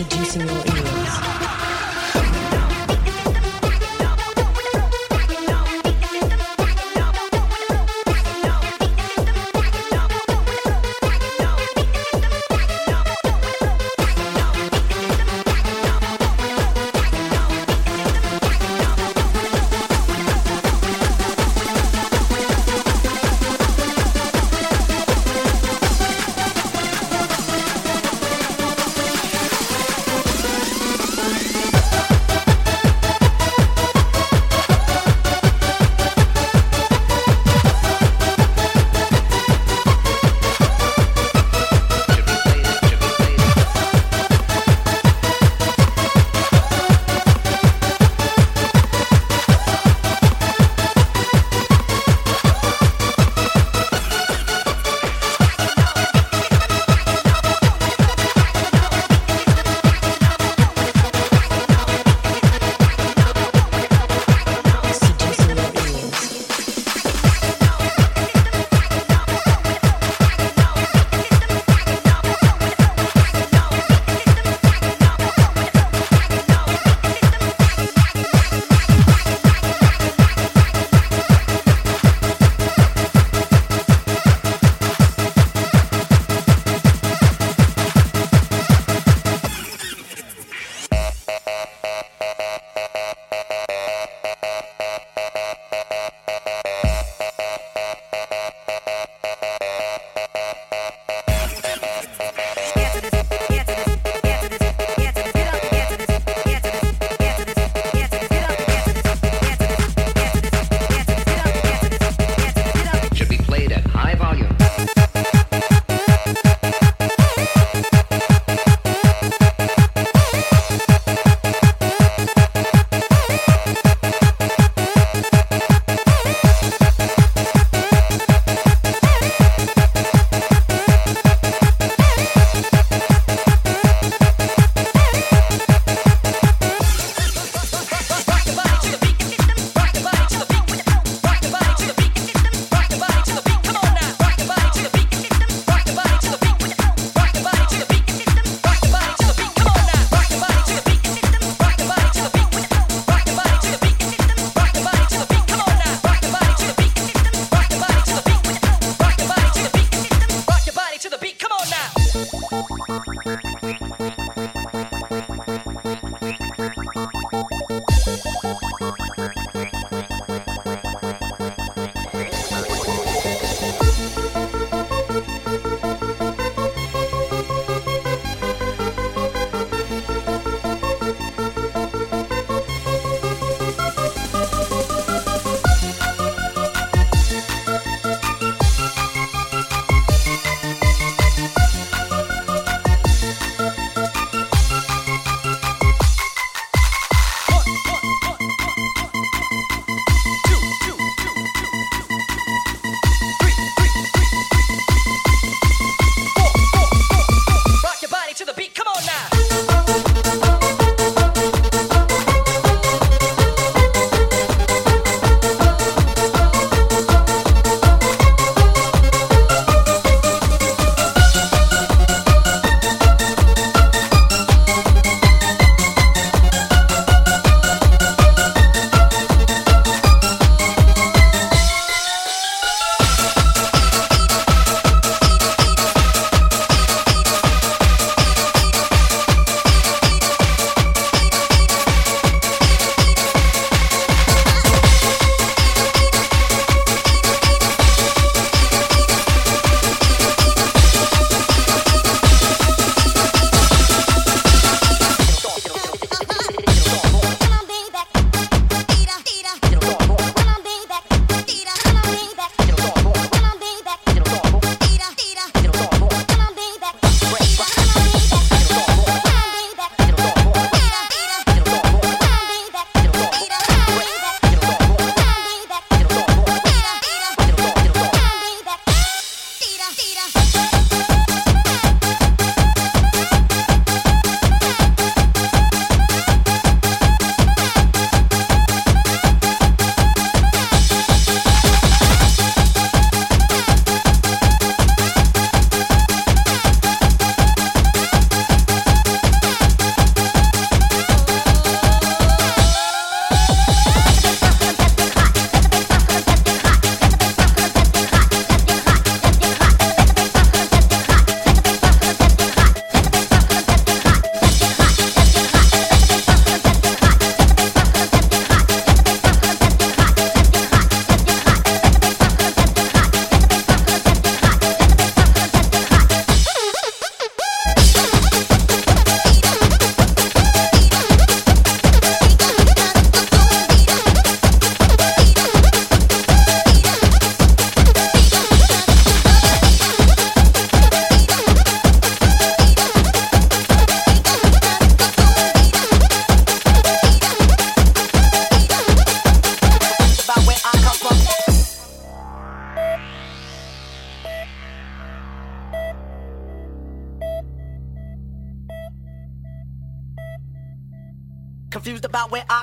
seducing your ears. Radio.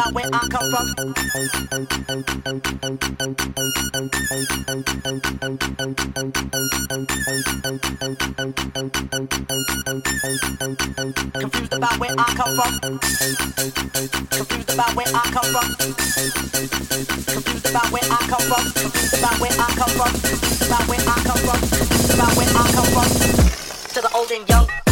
About where I come from. Confused about where I come from. Confused about where I come from. Confused about where I come from. Confused about where I come from. Confused about where I come from. Confused about where I come from. To the old and young.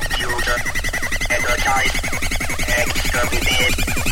computer, energize, exterminate.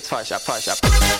jetzt fahr ich ab, fahr ich ab.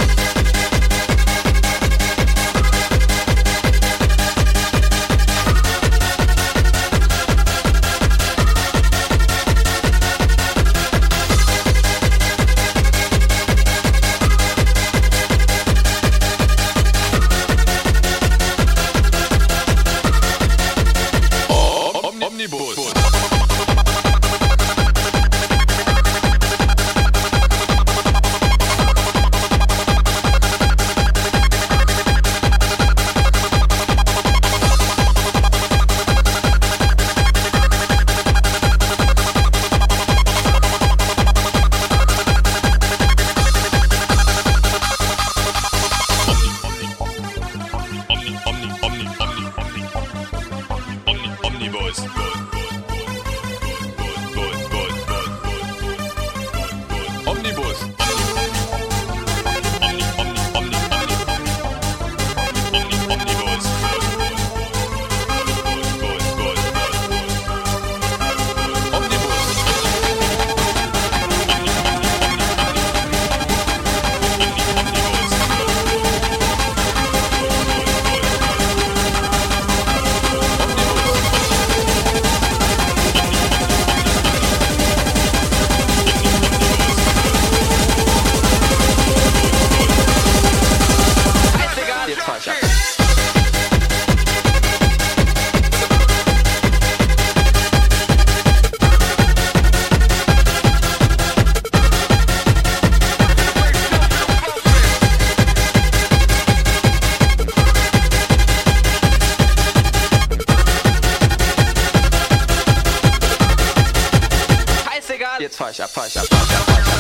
Jetzt fahr ich ab, fahr ab, ab. Ab.